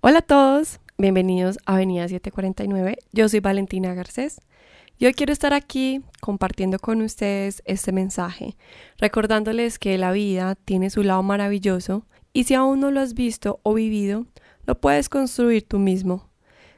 Hola a todos, bienvenidos a Avenida 749. Yo soy Valentina Garcés y hoy quiero estar aquí compartiendo con ustedes este mensaje, recordándoles que la vida tiene su lado maravilloso y si aún no lo has visto o vivido, lo puedes construir tú mismo.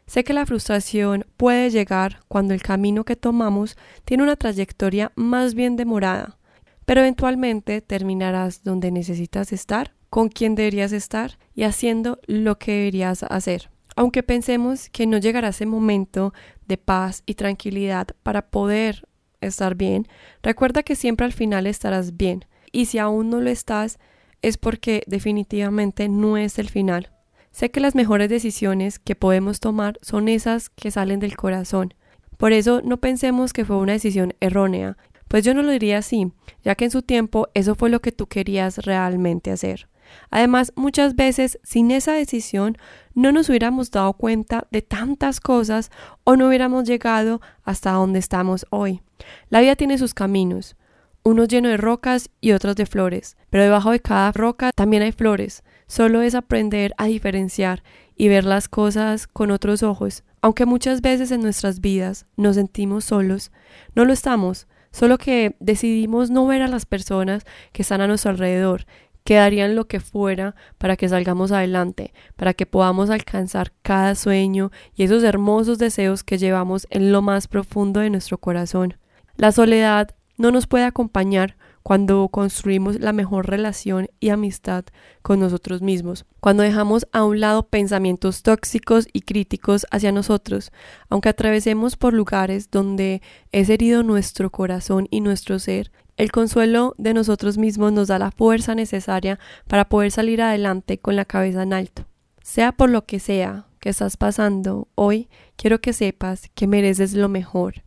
Sé que la frustración puede llegar cuando el camino que tomamos tiene una trayectoria más bien demorada, pero eventualmente terminarás donde necesitas estar con quién deberías estar y haciendo lo que deberías hacer. Aunque pensemos que no llegará ese momento de paz y tranquilidad para poder estar bien, recuerda que siempre al final estarás bien. Y si aún no lo estás, es porque definitivamente no es el final. Sé que las mejores decisiones que podemos tomar son esas que salen del corazón. Por eso no pensemos que fue una decisión errónea, pues yo no lo diría así, ya que en su tiempo eso fue lo que tú querías realmente hacer. Además, muchas veces sin esa decisión no nos hubiéramos dado cuenta de tantas cosas o no hubiéramos llegado hasta donde estamos hoy. La vida tiene sus caminos, unos llenos de rocas y otros de flores, pero debajo de cada roca también hay flores. Solo es aprender a diferenciar y ver las cosas con otros ojos. Aunque muchas veces en nuestras vidas nos sentimos solos, no lo estamos, solo que decidimos no ver a las personas que están a nuestro alrededor que darían lo que fuera para que salgamos adelante, para que podamos alcanzar cada sueño y esos hermosos deseos que llevamos en lo más profundo de nuestro corazón. La soledad no nos puede acompañar cuando construimos la mejor relación y amistad con nosotros mismos, cuando dejamos a un lado pensamientos tóxicos y críticos hacia nosotros, aunque atravesemos por lugares donde es herido nuestro corazón y nuestro ser, el consuelo de nosotros mismos nos da la fuerza necesaria para poder salir adelante con la cabeza en alto. Sea por lo que sea que estás pasando hoy, quiero que sepas que mereces lo mejor.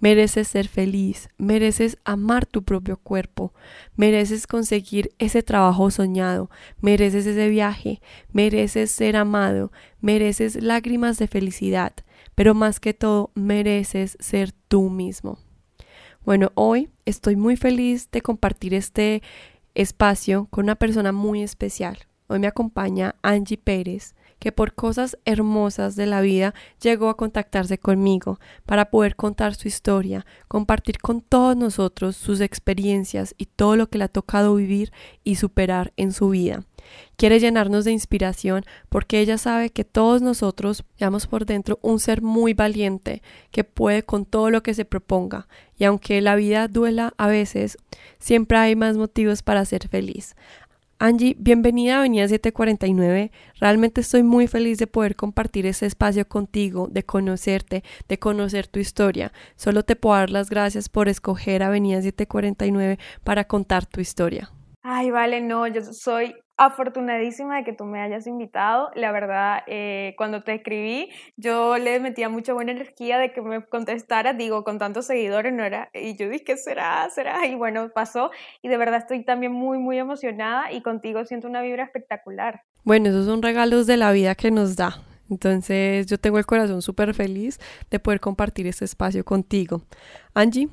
Mereces ser feliz, mereces amar tu propio cuerpo, mereces conseguir ese trabajo soñado, mereces ese viaje, mereces ser amado, mereces lágrimas de felicidad, pero más que todo mereces ser tú mismo. Bueno, hoy estoy muy feliz de compartir este espacio con una persona muy especial. Hoy me acompaña Angie Pérez, que por cosas hermosas de la vida llegó a contactarse conmigo para poder contar su historia, compartir con todos nosotros sus experiencias y todo lo que le ha tocado vivir y superar en su vida. Quiere llenarnos de inspiración porque ella sabe que todos nosotros llevamos por dentro un ser muy valiente que puede con todo lo que se proponga y aunque la vida duela a veces, siempre hay más motivos para ser feliz. Angie, bienvenida a Avenida 749. Realmente estoy muy feliz de poder compartir este espacio contigo, de conocerte, de conocer tu historia. Solo te puedo dar las gracias por escoger Avenida 749 para contar tu historia. Ay, vale, no, yo soy afortunadísima de que tú me hayas invitado. La verdad, eh, cuando te escribí, yo le metía mucha buena energía de que me contestara, digo, con tantos seguidores no era, y yo dije, ¿qué será? ¿Será? Y bueno, pasó, y de verdad estoy también muy, muy emocionada y contigo siento una vibra espectacular. Bueno, esos son regalos de la vida que nos da. Entonces yo tengo el corazón súper feliz de poder compartir este espacio contigo. Angie,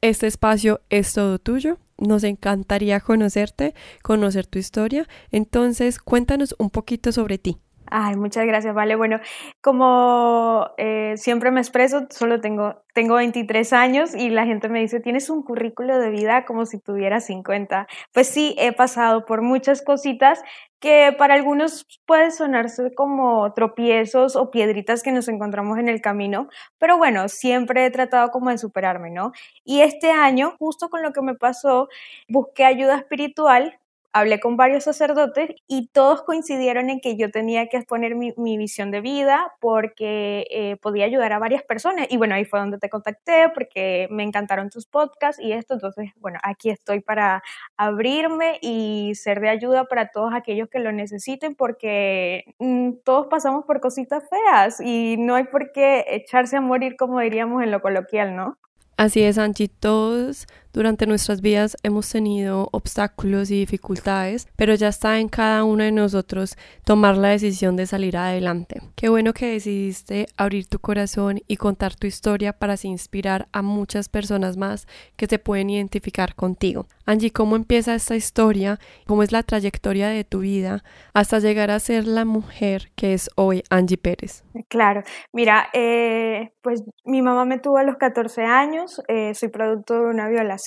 este espacio es todo tuyo nos encantaría conocerte, conocer tu historia. Entonces, cuéntanos un poquito sobre ti. Ay, muchas gracias, vale. Bueno, como eh, siempre me expreso, solo tengo, tengo 23 años y la gente me dice, tienes un currículo de vida como si tuvieras 50. Pues sí, he pasado por muchas cositas que para algunos puede sonarse como tropiezos o piedritas que nos encontramos en el camino, pero bueno, siempre he tratado como de superarme, ¿no? Y este año, justo con lo que me pasó, busqué ayuda espiritual hablé con varios sacerdotes y todos coincidieron en que yo tenía que exponer mi, visión de vida porque eh, podía ayudar a varias personas. Y bueno, ahí fue donde te contacté porque me encantaron tus podcasts y esto. Entonces, bueno, aquí estoy para abrirme y ser de ayuda para todos aquellos que lo necesiten porque mm, todos pasamos por cositas feas y no hay por qué echarse a morir como diríamos en lo coloquial, ¿no? Así es, Anchi, todos Durante nuestras vidas hemos tenido obstáculos y dificultades, pero ya está en cada uno de nosotros tomar la decisión de salir adelante. Qué bueno que decidiste abrir tu corazón y contar tu historia para así inspirar a muchas personas más que se pueden identificar contigo. Angie, ¿cómo empieza esta historia? ¿Cómo es la trayectoria de tu vida hasta llegar a ser la mujer que es hoy Angie Pérez? Claro, mira, eh, pues mi mamá me tuvo a los 14 años, eh, soy producto de una violación.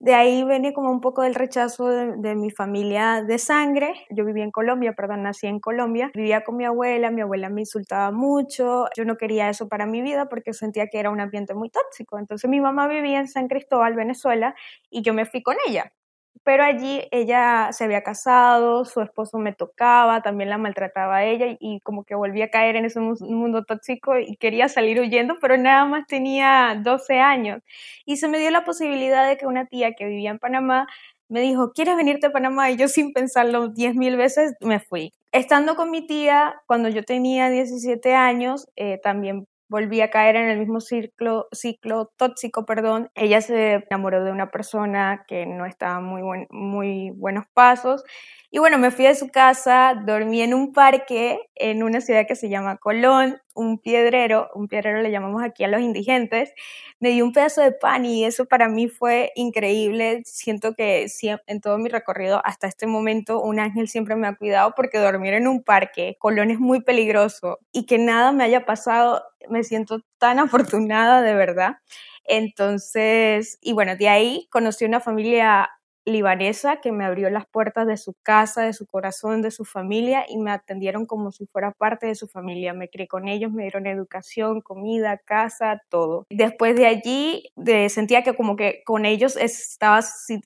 De ahí viene como un poco del rechazo de, mi familia de sangre. Yo vivía en Colombia, perdón, nací en Colombia. Vivía con mi abuela, mi abuela me insultaba mucho. Yo no quería eso para mi vida porque sentía que era un ambiente muy tóxico. Entonces mi mamá vivía en San Cristóbal, Venezuela, y yo me fui con ella pero allí ella se había casado, su esposo me tocaba, también la maltrataba a ella y, como que volví a caer en ese mundo tóxico y quería salir huyendo, pero nada más tenía 12 años. Y se me dio la posibilidad de que una tía que vivía en Panamá me dijo, ¿quieres venirte a Panamá? Y yo sin pensarlo 10 mil veces me fui. Estando con mi tía, cuando yo tenía 17 años, eh, también volví a caer en el mismo ciclo, ciclo tóxico, perdón. Ella se enamoró de una persona que no estaba muy, buen, muy buenos pasos y bueno, me fui de su casa, dormí en un parque en una ciudad que se llama Colón, un piedrero, un piedrero le llamamos aquí a los indigentes, me dio un pedazo de pan y eso para mí fue increíble. Siento que en todo mi recorrido hasta este momento un ángel siempre me ha cuidado porque dormir en un parque, Colón es muy peligroso y que nada me haya pasado, me siento tan afortunada de verdad. Entonces, y bueno, de ahí conocí una familia libanesa que me abrió las puertas de su casa, de su corazón, de su familia y me atendieron como si fuera parte de su familia. Me crié con ellos, me dieron educación, comida, casa, todo. Después de allí de, sentía que como que con ellos estaba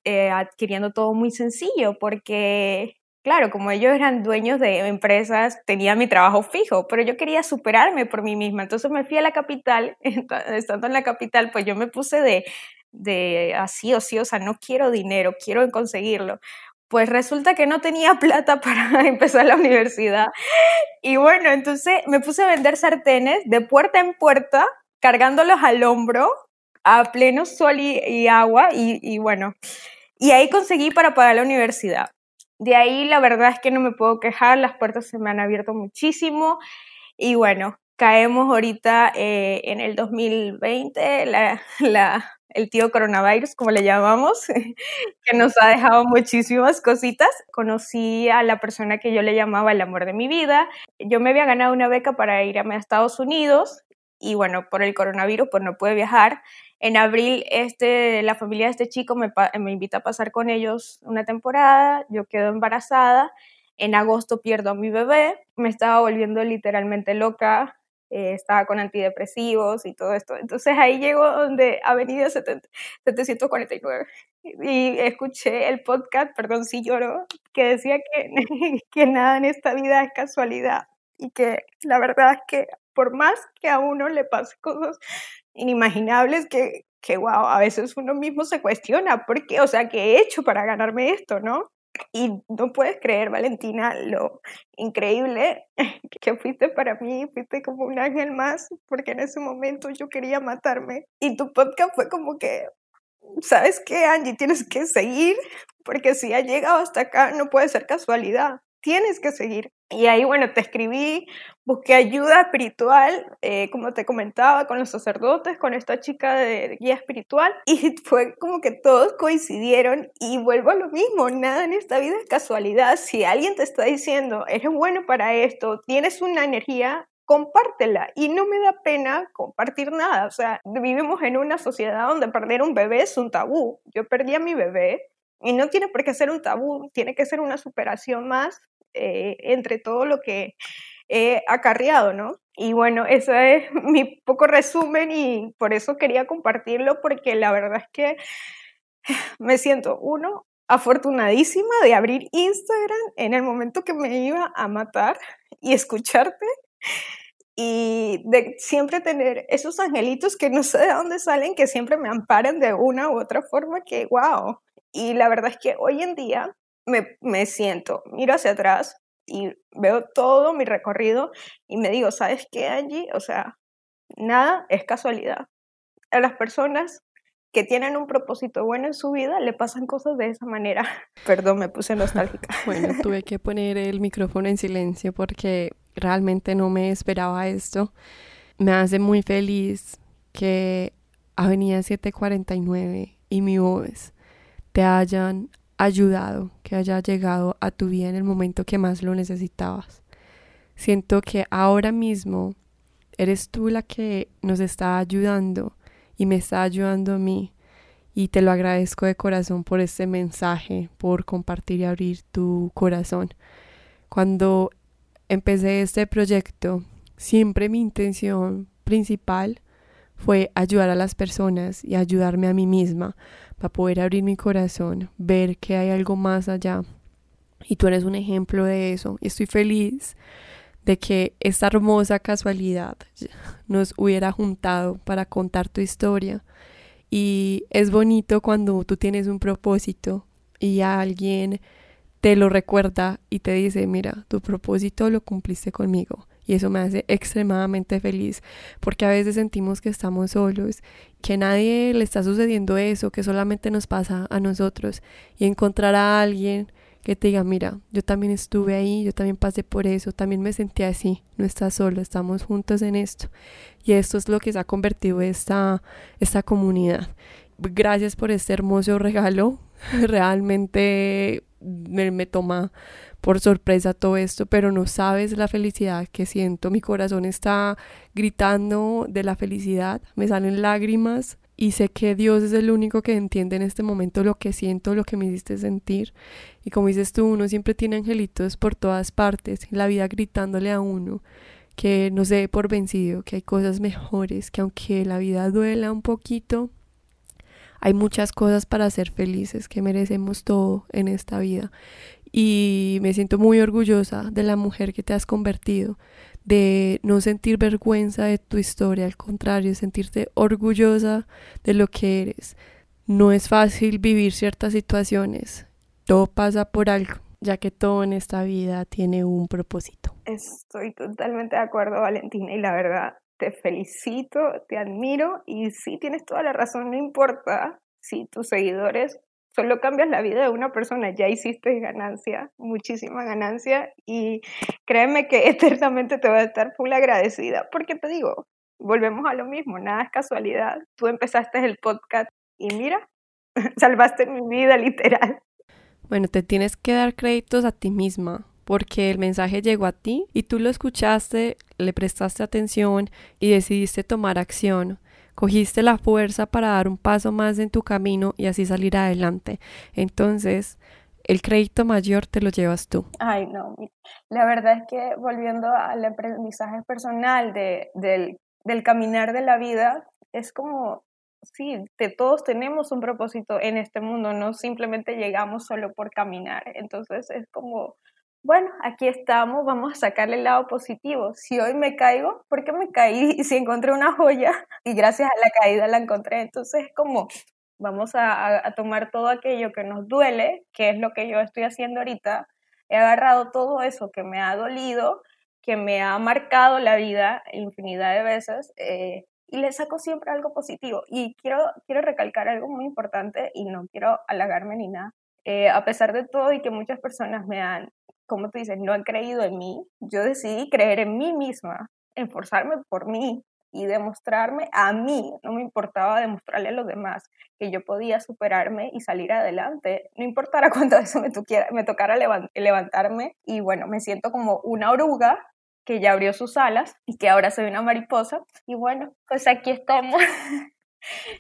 eh, adquiriendo todo muy sencillo porque Claro, como ellos eran dueños de empresas, tenía mi trabajo fijo, pero yo quería superarme por mí misma. Entonces me fui a la capital, estando en la capital, pues yo me puse de, de así o sí, o sea, no quiero dinero, quiero conseguirlo. Pues resulta que no tenía plata para empezar la universidad. Y bueno, entonces me puse a vender sartenes de puerta en puerta, cargándolos al hombro, a pleno sol y, agua, y, bueno, y ahí conseguí para pagar la universidad. De ahí la verdad es que no me puedo quejar, las puertas se me han abierto muchísimo y bueno, caemos ahorita eh, en el 2020, la, la, el tío coronavirus, como le llamamos, que nos ha dejado muchísimas cositas. Conocí a la persona que yo le llamaba el amor de mi vida. Yo me había ganado una beca para irme a Estados Unidos y bueno, por el coronavirus pues no pude viajar. En abril este, la familia de este chico me, me invita a pasar con ellos una temporada, yo quedo embarazada, en agosto pierdo a mi bebé, me estaba volviendo literalmente loca, eh, estaba con antidepresivos y todo esto. Entonces ahí llegó donde Avenida 749 y escuché el podcast, perdón si lloro, que decía que, que nada en esta vida es casualidad y que la verdad es que por más que a uno le pase cosas inimaginables que, que wow, a veces uno mismo se cuestiona, ¿por qué? O sea, ¿qué he hecho para ganarme esto, no? Y no puedes creer, Valentina, lo increíble que fuiste para mí, fuiste como un ángel más, porque en ese momento yo quería matarme. Y tu podcast fue como que, ¿sabes qué, Angie? Tienes que seguir, porque si ha llegado hasta acá, no puede ser casualidad tienes que seguir. Y ahí, bueno, te escribí, busqué ayuda espiritual, eh, como te comentaba, con los sacerdotes, con esta chica de guía espiritual, y fue como que todos coincidieron y vuelvo a lo mismo, nada en esta vida es casualidad. Si alguien te está diciendo, eres bueno para esto, tienes una energía, compártela. Y no me da pena compartir nada. O sea, vivimos en una sociedad donde perder un bebé es un tabú. Yo perdí a mi bebé y no tiene por qué ser un tabú, tiene que ser una superación más eh, entre todo lo que he acarreado, ¿no? Y bueno, ese es mi poco resumen y por eso quería compartirlo porque la verdad es que me siento, uno, afortunadísima de abrir Instagram en el momento que me iba a matar y escucharte y de siempre tener esos angelitos que no sé de dónde salen, que siempre me amparan de una u otra forma, que wow, y la verdad es que hoy en día me, me siento, miro hacia atrás y veo todo mi recorrido y me digo, ¿sabes qué, Angie? O sea, nada es casualidad. A las personas que que tienen un propósito bueno en su vida, le pasan cosas de esa manera. Perdón, me puse nostálgica. Bueno, tuve que poner el micrófono en silencio porque realmente no me esperaba esto. Me hace muy feliz que Avenida 749 y mi voz te hayan ayudado, que haya llegado a tu vida en el momento que más lo necesitabas. Siento que ahora mismo eres tú la que nos está ayudando y me está ayudando a mí. Y te lo agradezco de corazón por este mensaje, por compartir y abrir tu corazón. Cuando empecé este proyecto, siempre mi intención principal fue ayudar a las personas y ayudarme a mí misma para poder abrir mi corazón, ver que hay algo más allá. Y tú eres un ejemplo de eso. Y estoy feliz de que esta hermosa casualidad nos hubiera juntado para contar tu historia. Y es bonito cuando tú tienes un propósito y alguien te lo recuerda y te dice, mira, tu propósito lo cumpliste conmigo. Y eso me hace extremadamente feliz, porque a veces sentimos que estamos solos, que a nadie le está sucediendo eso, que solamente nos pasa a nosotros. Y encontrar a alguien que te diga, mira, yo también estuve ahí, yo también pasé por eso, también me sentí así, no estás solo, estamos juntos en esto. Y esto es lo que se ha convertido esta, esta comunidad. Gracias por este hermoso regalo, realmente me, me toma por sorpresa todo esto, pero no sabes la felicidad que siento. Mi corazón está gritando de la felicidad, me salen lágrimas y sé que Dios es el único que entiende en este momento lo que siento, lo que me hiciste sentir. Y como dices tú, uno siempre tiene angelitos por todas partes, la vida gritándole a uno que no se dé por vencido, que hay cosas mejores, que aunque la vida duela un poquito, hay muchas cosas para ser felices, que merecemos todo en esta vida. Y me siento muy orgullosa de la mujer que te has convertido, de no sentir vergüenza de tu historia, al contrario, sentirte orgullosa de lo que eres. No es fácil vivir ciertas situaciones, todo pasa por algo, ya que todo en esta vida tiene un propósito. Estoy totalmente de acuerdo, Valentina, y la verdad, te felicito, te admiro y sí tienes toda la razón, no importa si tus seguidores solo cambias la vida de una persona, ya hiciste ganancia, muchísima ganancia y créeme que eternamente te voy a estar full agradecida, porque te digo, volvemos a lo mismo, nada es casualidad. Tú empezaste el podcast y mira, salvaste mi vida literal. Bueno, te tienes que dar créditos a ti misma, porque el mensaje llegó a ti y tú lo escuchaste, le prestaste atención y decidiste tomar acción. Cogiste la fuerza para dar un paso más en tu camino y así salir adelante. Entonces, el crédito mayor te lo llevas tú. Ay, no. La verdad es que volviendo al aprendizaje personal de, del, del caminar de la vida, es como, sí, todos tenemos un propósito en este mundo, no simplemente llegamos solo por caminar. Entonces es como bueno, aquí estamos, vamos a sacarle el lado positivo. Si hoy me caigo, ¿por qué me caí? Y si encontré una joya y gracias a la caída la encontré. Entonces es como, vamos a, tomar todo aquello que nos duele, que es lo que yo estoy haciendo ahorita. He agarrado todo eso que me ha dolido, que me ha marcado la vida infinidad de veces, eh, y le saco siempre algo positivo. Y quiero, quiero recalcar algo muy importante y no quiero halagarme ni nada. Eh, a pesar de todo y que muchas personas me han como tú dices, no han creído en mí, yo decidí creer en mí misma, esforzarme por mí y demostrarme a mí, no me importaba demostrarle a los demás que yo podía superarme y salir adelante, no importara cuánto eso me, me tocara levantarme y bueno, me siento como una oruga que ya abrió sus alas y que ahora soy una mariposa y bueno, pues aquí estamos.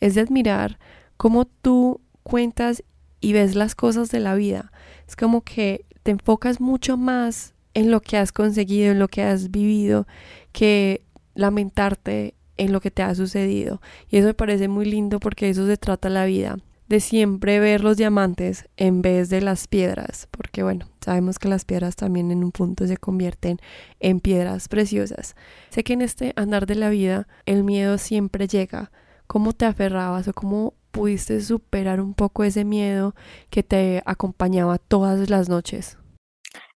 Es de admirar cómo tú cuentas y ves las cosas de la vida. Es como que te enfocas mucho más en lo que has conseguido, en lo que has vivido, que lamentarte en lo que te ha sucedido. Y eso me parece muy lindo porque eso se trata la vida, de siempre ver los diamantes en vez de las piedras, porque bueno, sabemos que las piedras también en un punto se convierten en piedras preciosas. Sé que en este andar de la vida el miedo siempre llega. ¿Cómo te aferrabas o cómo pudiste superar un poco ese miedo que te acompañaba todas las noches?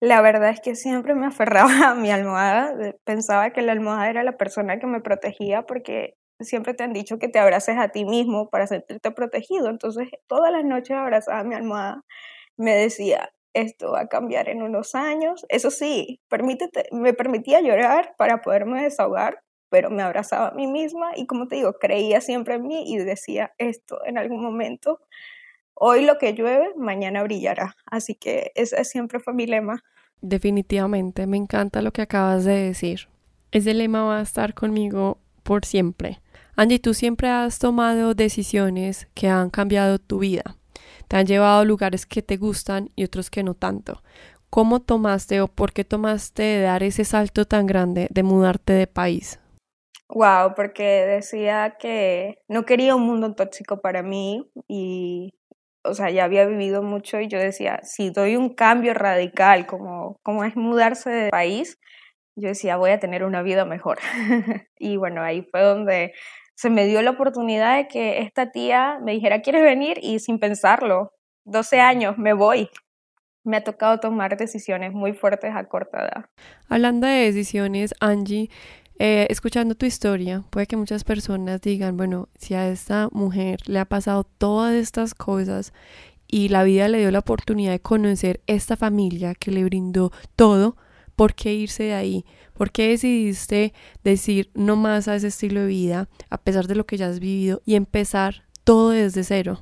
La verdad es que siempre me aferraba a mi almohada, pensaba que la almohada era la persona que me protegía porque siempre te han dicho que te abraces a ti mismo para sentirte protegido. Entonces, todas las noches abrazaba a mi almohada, me decía, esto va a cambiar en unos años. Eso sí, permítete, me permitía llorar para poderme desahogar, pero me abrazaba a mí misma y como te digo, creía siempre en mí y decía esto en algún momento. Hoy lo que llueve, mañana brillará. Así que ese siempre fue mi lema. Definitivamente, me encanta lo que acabas de decir. Ese lema va a estar conmigo por siempre. Angie, tú siempre has tomado decisiones que han cambiado tu vida. Te han llevado a lugares que te gustan y otros que no tanto. ¿Cómo tomaste o por qué tomaste de dar ese salto tan grande de mudarte de país? Wow, porque decía que no quería un mundo tóxico para mí y, o sea, ya había vivido mucho y yo decía, si doy un cambio radical como, como es mudarse de país, yo decía, voy a tener una vida mejor. y bueno, ahí fue donde se me dio la oportunidad de que esta tía me dijera, ¿quieres venir? Y sin pensarlo, 12 años, me voy. Me ha tocado tomar decisiones muy fuertes a corta edad. Hablando de decisiones, Angie, eh, escuchando tu historia, puede que muchas personas digan, bueno, si a esta mujer le ha pasado todas estas cosas y la vida le dio la oportunidad de conocer esta familia que le brindó todo, ¿por qué irse de ahí? ¿Por qué decidiste decir no más a ese estilo de vida a pesar de lo que ya has vivido y empezar todo desde cero?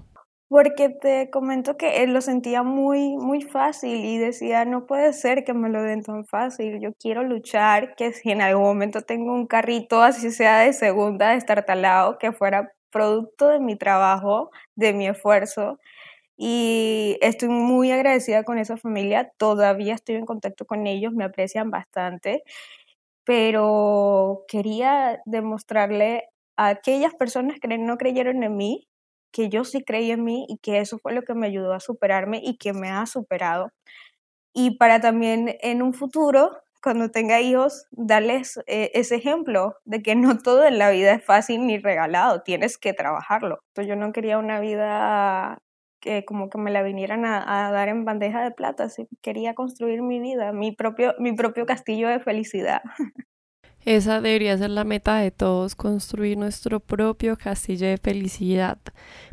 Porque te comento que él lo sentía muy, muy fácil y decía, no puede ser que me lo den tan fácil, yo quiero luchar, que si en algún momento tengo un carrito, así sea de segunda, destartalado, que fuera producto de mi trabajo, de mi esfuerzo. Y estoy muy agradecida con esa familia, todavía estoy en contacto con ellos, me aprecian bastante, pero quería demostrarle a aquellas personas que no creyeron en mí que yo sí creí en mí y que eso fue lo que me ayudó a superarme y que me ha superado. Y para también en un futuro, cuando tenga hijos, darles eh, ese ejemplo de que no todo en la vida es fácil ni regalado, tienes que trabajarlo. Entonces yo no quería una vida que como que me la vinieran a, a, dar en bandeja de plata, quería construir mi vida, mi propio, mi propio castillo de felicidad. Esa debería ser la meta de todos, construir nuestro propio castillo de felicidad.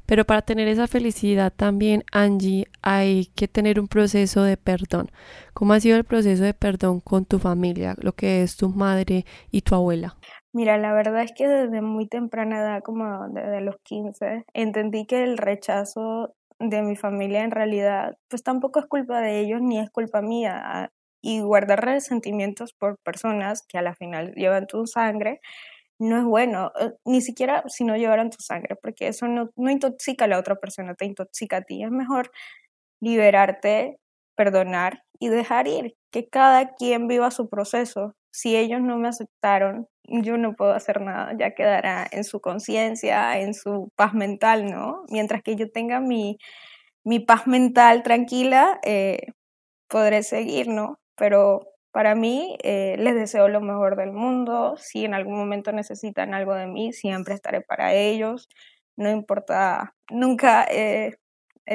Pero para tener esa felicidad también, Angie, hay que tener un proceso de perdón. ¿Cómo ha sido el proceso de perdón con tu familia, lo que es tu madre y tu abuela? Mira, la verdad es que desde muy temprana edad, como desde los 15, entendí que el rechazo de mi familia en realidad, pues tampoco es culpa de ellos ni es culpa mía y guardar resentimientos por personas que a la final llevan tu sangre no es bueno, eh, ni siquiera si no llevaran tu sangre, porque eso no, intoxica a la otra persona, te intoxica a ti. Es mejor liberarte, perdonar y dejar ir, que cada quien viva su proceso. Si ellos no me aceptaron, yo no puedo hacer nada, ya quedará en su conciencia, en su paz mental, ¿no? Mientras que yo tenga mi, mi paz mental tranquila, eh, podré seguir, ¿no? Pero para mí eh, les deseo lo mejor del mundo. Si en algún momento necesitan algo de mí, siempre estaré para ellos. No importa, nunca he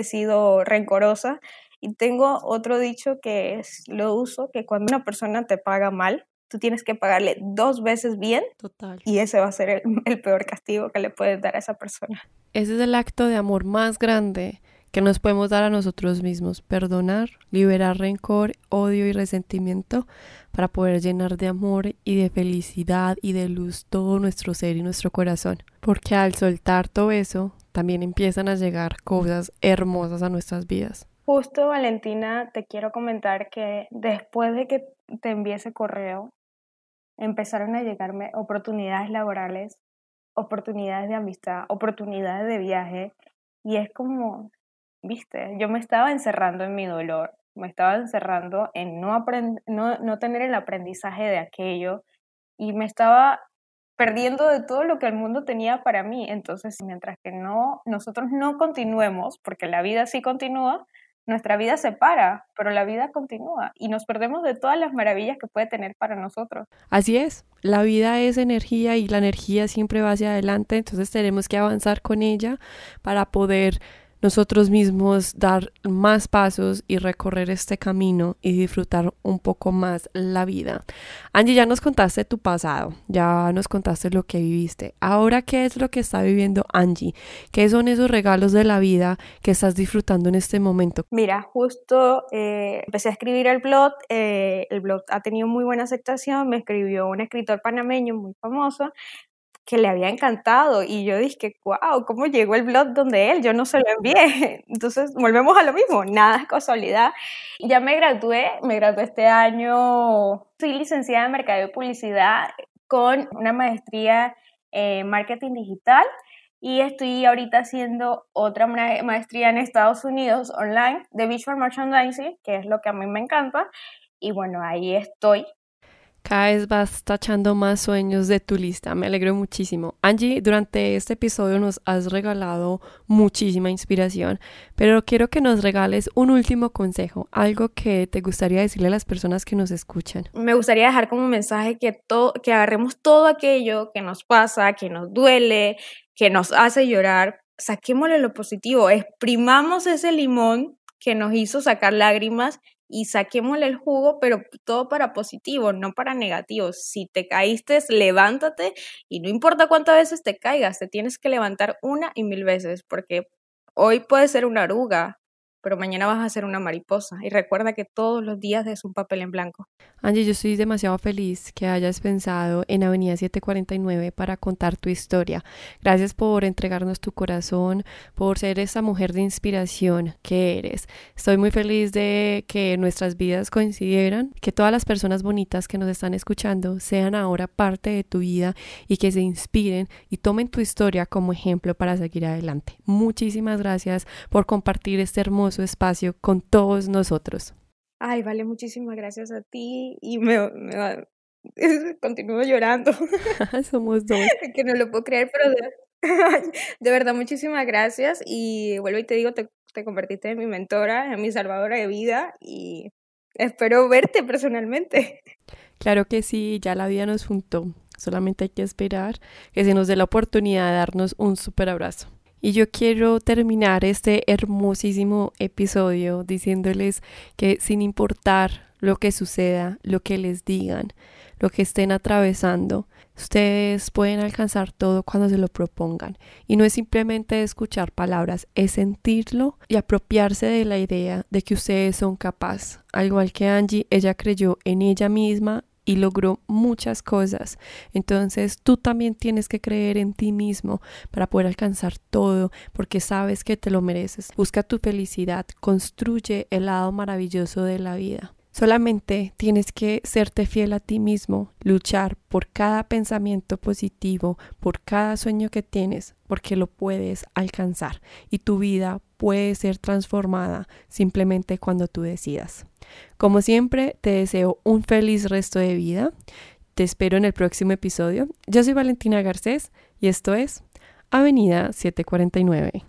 sido rencorosa. Y tengo otro dicho que es, lo uso, que cuando una persona te paga mal, tú tienes que pagarle dos veces bien. Total. Y ese va a ser el, el peor castigo que le puedes dar a esa persona. Ese es el acto de amor más grande que nos podemos dar a nosotros mismos, perdonar, liberar rencor, odio y resentimiento para poder llenar de amor y de felicidad y de luz todo nuestro ser y nuestro corazón. Porque al soltar todo eso, también empiezan a llegar cosas hermosas a nuestras vidas. Justo, Valentina, te quiero comentar que después de que te envié ese correo, empezaron a llegarme oportunidades laborales, oportunidades de amistad, oportunidades de viaje, y es como viste, yo me estaba encerrando en mi dolor, me estaba encerrando en no, no, no tener el aprendizaje de aquello y me estaba perdiendo de todo lo que el mundo tenía para mí. Entonces, mientras que no, nosotros no continuemos, porque la vida sí continúa, nuestra vida se para, pero la vida continúa y nos perdemos de todas las maravillas que puede tener para nosotros. Así es, la vida es energía y la energía siempre va hacia adelante, entonces tenemos que avanzar con ella para poder nosotros mismos dar más pasos y recorrer este camino y disfrutar un poco más la vida. Angie, ya nos contaste tu pasado, ya nos contaste lo que viviste. Ahora, ¿qué es lo que está viviendo Angie? ¿Qué son esos regalos de la vida que estás disfrutando en este momento? Mira, justo eh, empecé a escribir el blog, eh, el blog ha tenido muy buena aceptación, me escribió un escritor panameño muy famoso, que le había encantado y yo dije, wow, ¿cómo llegó el blog donde él? Yo no se lo envié. Entonces, volvemos a lo mismo, nada es casualidad. Ya me gradué, me gradué este año, soy licenciada en Mercado y Publicidad con una maestría en Marketing Digital y estoy ahorita haciendo otra maestría en Estados Unidos online de Visual Merchandising, que es lo que a mí me encanta. Y bueno, ahí estoy cada vez vas tachando más sueños de tu lista. Me alegro muchísimo. Angie, durante este episodio nos has regalado muchísima inspiración, pero quiero que nos regales un último consejo, algo que te gustaría decirle a las personas que nos escuchan. Me gustaría dejar como mensaje que, que agarremos todo aquello que nos pasa, que nos duele, que nos hace llorar, saquémosle lo positivo, exprimamos ese limón que nos hizo sacar lágrimas y saquémosle el jugo, pero todo para positivo, no para negativo. Si te caíste, levántate y no importa cuántas veces te caigas, te tienes que levantar una y mil veces, porque hoy puede ser una oruga, pero mañana vas a ser una mariposa. Y recuerda que todos los días es un papel en blanco. Angie, yo estoy demasiado feliz que hayas pensado en Avenida 749 para contar tu historia. Gracias por entregarnos tu corazón, por ser esa mujer de inspiración que eres. Estoy muy feliz de que nuestras vidas coincidieran, que todas las personas bonitas que nos están escuchando sean ahora parte de tu vida y que se inspiren y tomen tu historia como ejemplo para seguir adelante. Muchísimas gracias por compartir este hermoso espacio con todos nosotros. Ay, vale, muchísimas gracias a ti y me, continúo llorando. Somos dos. que no lo puedo creer, pero de, verdad, muchísimas gracias y vuelvo y te digo, te, te convertiste en mi mentora, en mi salvadora de vida y espero verte personalmente. Claro que sí, ya la vida nos juntó. Solamente hay que esperar que se nos dé la oportunidad de darnos un súper abrazo. Y yo quiero terminar este hermosísimo episodio diciéndoles que sin importar lo que suceda, lo que les digan, lo que estén atravesando, ustedes pueden alcanzar todo cuando se lo propongan. Y no es simplemente escuchar palabras, es sentirlo y apropiarse de la idea de que ustedes son capaces. Al igual que Angie, ella creyó en ella misma y logró muchas cosas. Entonces tú también tienes que creer en ti mismo para poder alcanzar todo porque sabes que te lo mereces. Busca tu felicidad, construye el lado maravilloso de la vida. Solamente tienes que serte fiel a ti mismo, luchar por cada pensamiento positivo, por cada sueño que tienes, porque lo puedes alcanzar y tu vida puede ser transformada simplemente cuando tú decidas. Como siempre, te deseo un feliz resto de vida. Te espero en el próximo episodio. Yo soy Valentina Garcés y esto es Avenida 749.